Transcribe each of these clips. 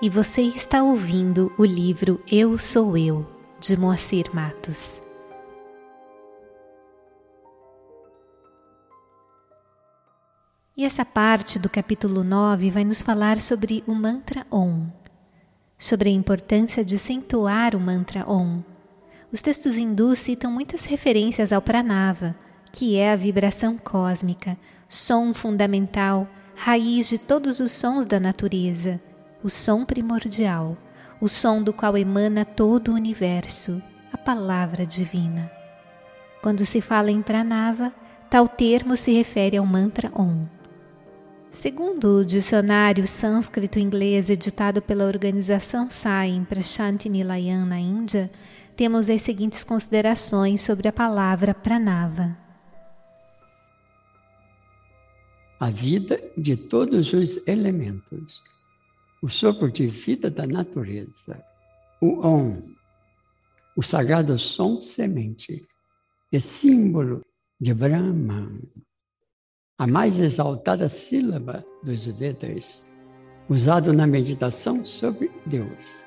e você está ouvindo o livro Eu Sou Eu, de Moacir Matos. E essa parte do capítulo 9 vai nos falar sobre o mantra Om, sobre a importância de se entoar o mantra Om. Os textos hindus citam muitas referências ao pranava, que é a vibração cósmica, som fundamental, raiz de todos os sons da natureza o som primordial, o som do qual emana todo o universo, a palavra divina. Quando se fala em pranava, tal termo se refere ao mantra Om. Segundo o dicionário sânscrito-inglês editado pela organização Sai para Nilayan na Índia, temos as seguintes considerações sobre a palavra pranava. A vida de todos os elementos o sopro de vida da natureza, o Om, o sagrado som semente, é símbolo de Brahman, a mais exaltada sílaba dos Vedas, usado na meditação sobre Deus.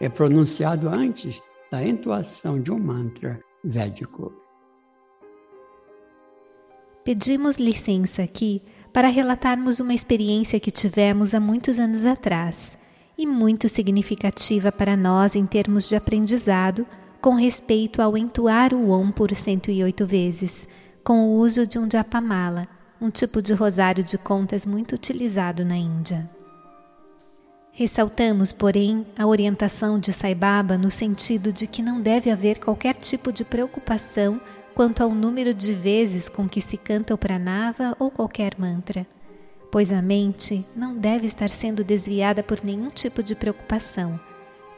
É pronunciado antes da entoação de um mantra védico. Pedimos licença aqui para relatarmos uma experiência que tivemos há muitos anos atrás e muito significativa para nós em termos de aprendizado com respeito ao entoar o Om por 108 vezes, com o uso de um japamala, um tipo de rosário de contas muito utilizado na Índia. Ressaltamos, porém, a orientação de Sai Baba no sentido de que não deve haver qualquer tipo de preocupação quanto ao número de vezes com que se canta o pranava ou qualquer mantra, pois a mente não deve estar sendo desviada por nenhum tipo de preocupação,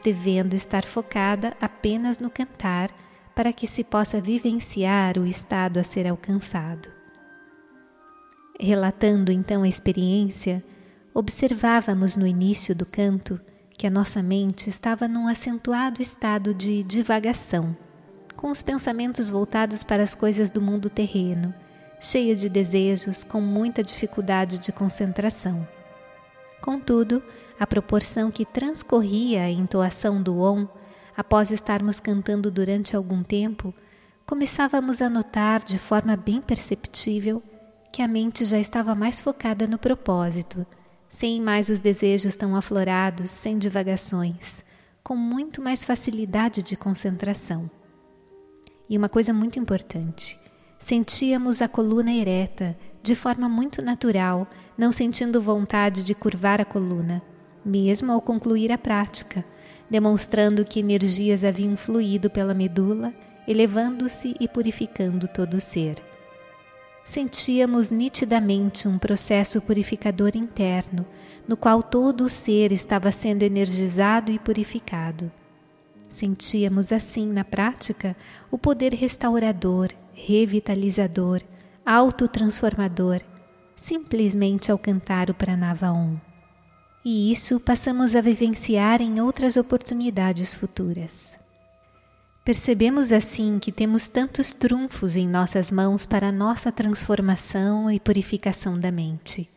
devendo estar focada apenas no cantar para que se possa vivenciar o estado a ser alcançado. Relatando então a experiência, observávamos no início do canto que a nossa mente estava num acentuado estado de divagação com os pensamentos voltados para as coisas do mundo terreno, cheia de desejos, com muita dificuldade de concentração. Contudo, a proporção que transcorria a entoação do Om, após estarmos cantando durante algum tempo, começávamos a notar de forma bem perceptível que a mente já estava mais focada no propósito, sem mais os desejos tão aflorados, sem divagações, com muito mais facilidade de concentração. E uma coisa muito importante: sentíamos a coluna ereta, de forma muito natural, não sentindo vontade de curvar a coluna, mesmo ao concluir a prática, demonstrando que energias haviam fluído pela medula, elevando-se e purificando todo o ser. Sentíamos nitidamente um processo purificador interno, no qual todo o ser estava sendo energizado e purificado. Sentíamos assim, na prática, o poder restaurador, revitalizador, autotransformador, simplesmente ao cantar o Pranava Om. E isso passamos a vivenciar em outras oportunidades futuras. Percebemos assim que temos tantos trunfos em nossas mãos para nossa transformação e purificação da mente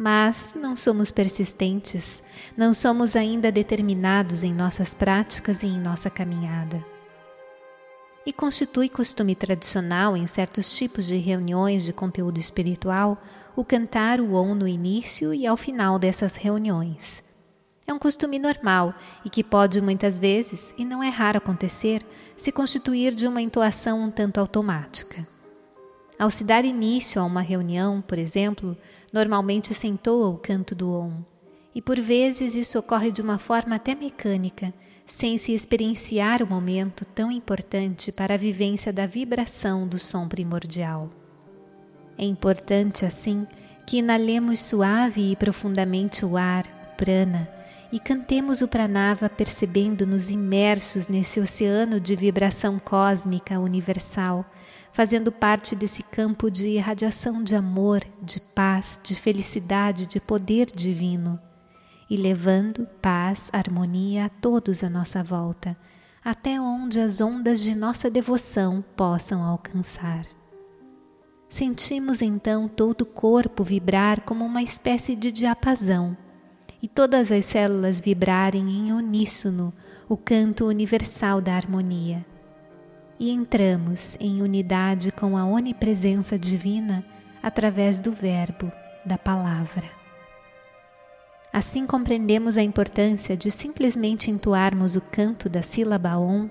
mas não somos persistentes, não somos ainda determinados em nossas práticas e em nossa caminhada. E constitui costume tradicional em certos tipos de reuniões de conteúdo espiritual o cantar o Om no início e ao final dessas reuniões. É um costume normal e que pode muitas vezes, e não é raro acontecer, se constituir de uma entoação um tanto automática. Ao se dar início a uma reunião, por exemplo, normalmente se o canto do Om, e por vezes isso ocorre de uma forma até mecânica, sem se experienciar o momento tão importante para a vivência da vibração do som primordial. É importante, assim, que inalemos suave e profundamente o ar, prana, e cantemos o pranava percebendo-nos imersos nesse oceano de vibração cósmica universal fazendo parte desse campo de irradiação de amor, de paz, de felicidade, de poder divino, e levando paz, harmonia a todos à nossa volta, até onde as ondas de nossa devoção possam alcançar. Sentimos então todo o corpo vibrar como uma espécie de diapasão, e todas as células vibrarem em uníssono o canto universal da harmonia. E entramos em unidade com a onipresença divina através do Verbo, da Palavra. Assim compreendemos a importância de simplesmente entoarmos o canto da sílaba Om,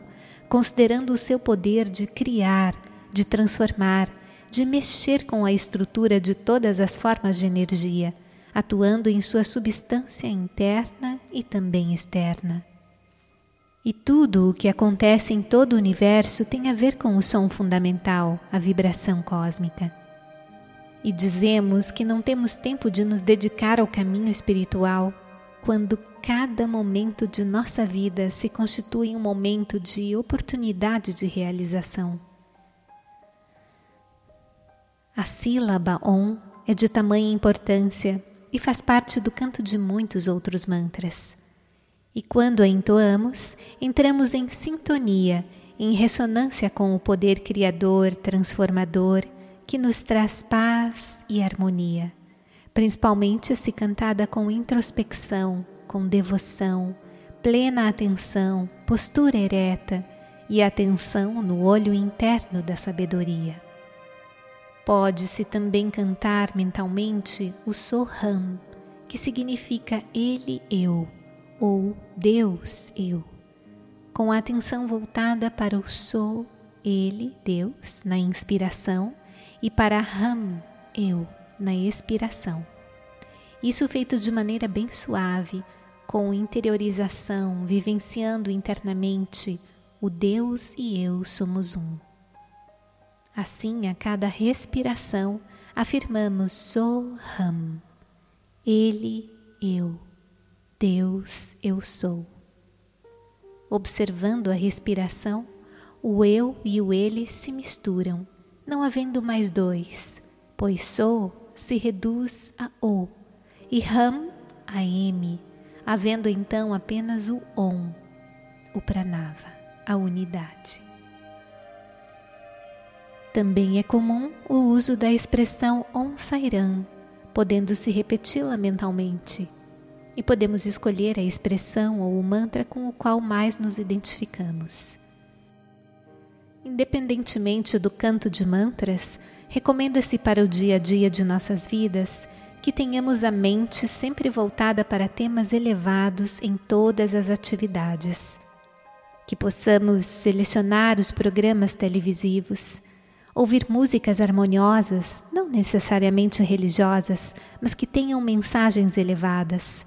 considerando o seu poder de criar, de transformar, de mexer com a estrutura de todas as formas de energia, atuando em sua substância interna e também externa. E tudo o que acontece em todo o universo tem a ver com o som fundamental, a vibração cósmica. E dizemos que não temos tempo de nos dedicar ao caminho espiritual quando cada momento de nossa vida se constitui um momento de oportunidade de realização. A sílaba Om é de tamanha importância e faz parte do canto de muitos outros mantras. E quando a entoamos, entramos em sintonia, em ressonância com o poder criador, transformador, que nos traz paz e harmonia, principalmente se cantada com introspecção, com devoção, plena atenção, postura ereta e atenção no olho interno da sabedoria. Pode-se também cantar mentalmente o Soham, que significa Ele Eu ou Deus Eu, com a atenção voltada para o Sou, Ele, Deus, na inspiração, e para Ram, Eu, na expiração. Isso feito de maneira bem suave, com interiorização, vivenciando internamente o Deus e eu somos um. Assim, a cada respiração, afirmamos Soham, Ele, eu, Deus, eu sou. Observando a respiração, o eu e o ele se misturam, não havendo mais dois, pois sou se reduz a o e ram a m, havendo então apenas o om, o pranava, a unidade. Também é comum o uso da expressão Om Sairam, podendo-se repeti-la mentalmente. E podemos escolher a expressão ou o mantra com o qual mais nos identificamos. Independentemente do canto de mantras, recomenda-se para o dia a dia de nossas vidas que tenhamos a mente sempre voltada para temas elevados em todas as atividades. Que possamos selecionar os programas televisivos ouvir músicas harmoniosas, não necessariamente religiosas, mas que tenham mensagens elevadas.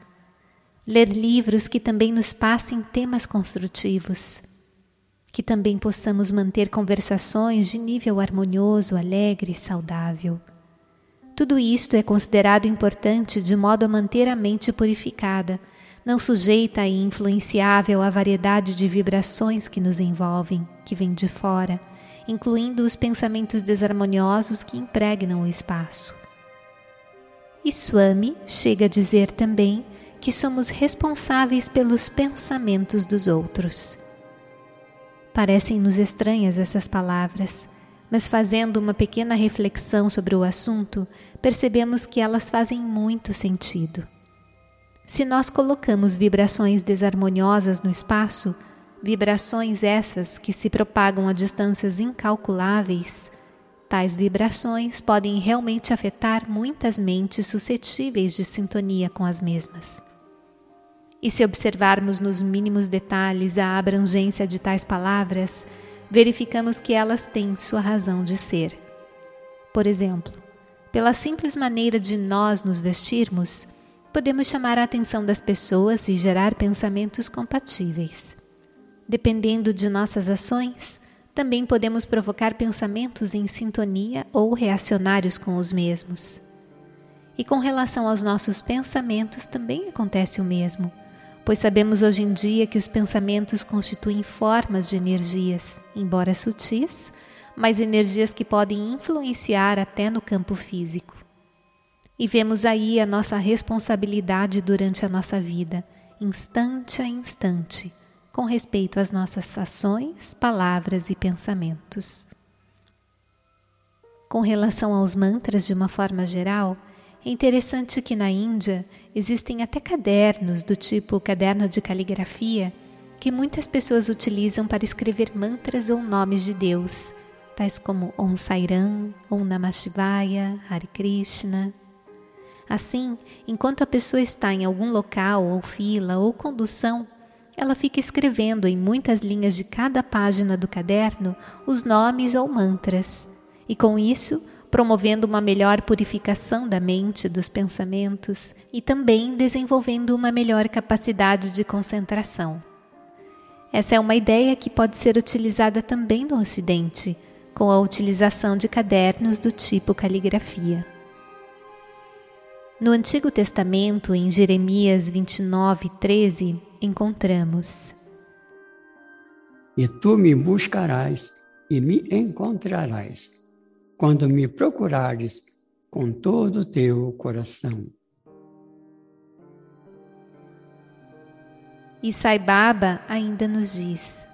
Ler livros que também nos passem temas construtivos. Que também possamos manter conversações de nível harmonioso, alegre e saudável. Tudo isto é considerado importante de modo a manter a mente purificada, não sujeita e influenciável à variedade de vibrações que nos envolvem, que vêm de fora incluindo os pensamentos desarmoniosos que impregnam o espaço. E Swami chega a dizer também que somos responsáveis pelos pensamentos dos outros. Parecem-nos estranhas essas palavras, mas fazendo uma pequena reflexão sobre o assunto, percebemos que elas fazem muito sentido. Se nós colocamos vibrações desarmoniosas no espaço, Vibrações essas que se propagam a distâncias incalculáveis, tais vibrações podem realmente afetar muitas mentes suscetíveis de sintonia com as mesmas. E se observarmos nos mínimos detalhes a abrangência de tais palavras, verificamos que elas têm sua razão de ser. Por exemplo, pela simples maneira de nós nos vestirmos, podemos chamar a atenção das pessoas e gerar pensamentos compatíveis. Dependendo de nossas ações, também podemos provocar pensamentos em sintonia ou reacionários com os mesmos. E com relação aos nossos pensamentos também acontece o mesmo, pois sabemos hoje em dia que os pensamentos constituem formas de energias, embora sutis, mas energias que podem influenciar até no campo físico. E vemos aí a nossa responsabilidade durante a nossa vida, instante a instante com respeito às nossas ações, palavras e pensamentos. Com relação aos mantras de uma forma geral, é interessante que na Índia existem até cadernos do tipo caderno de caligrafia que muitas pessoas utilizam para escrever mantras ou nomes de Deus, tais como Om Sairam, Om Namah Shivaya, Hare Krishna. Assim, enquanto a pessoa está em algum local ou fila ou condução, ela fica escrevendo em muitas linhas de cada página do caderno os nomes ou mantras, e com isso promovendo uma melhor purificação da mente, dos pensamentos e também desenvolvendo uma melhor capacidade de concentração. Essa é uma ideia que pode ser utilizada também no Ocidente, com a utilização de cadernos do tipo caligrafia. No Antigo Testamento, em Jeremias 29, 13, encontramos: E tu me buscarás e me encontrarás, quando me procurares com todo o teu coração. E Sai Baba ainda nos diz: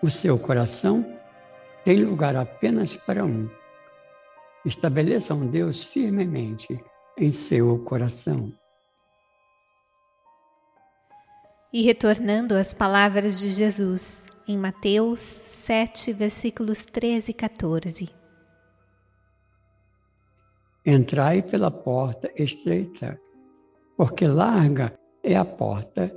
O seu coração tem lugar apenas para um. Estabeleça um Deus firmemente em seu coração. E retornando às palavras de Jesus em Mateus 7, versículos 13 e 14. Entrai pela porta estreita, porque larga é a porta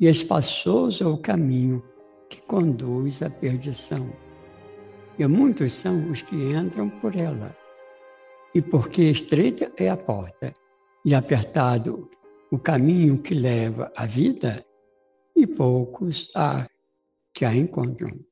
e espaçoso é o caminho que conduz à perdição. E muitos são os que entram por ela. E porque estreita é a porta e apertado o caminho que leva à vida, e poucos há que a encontram.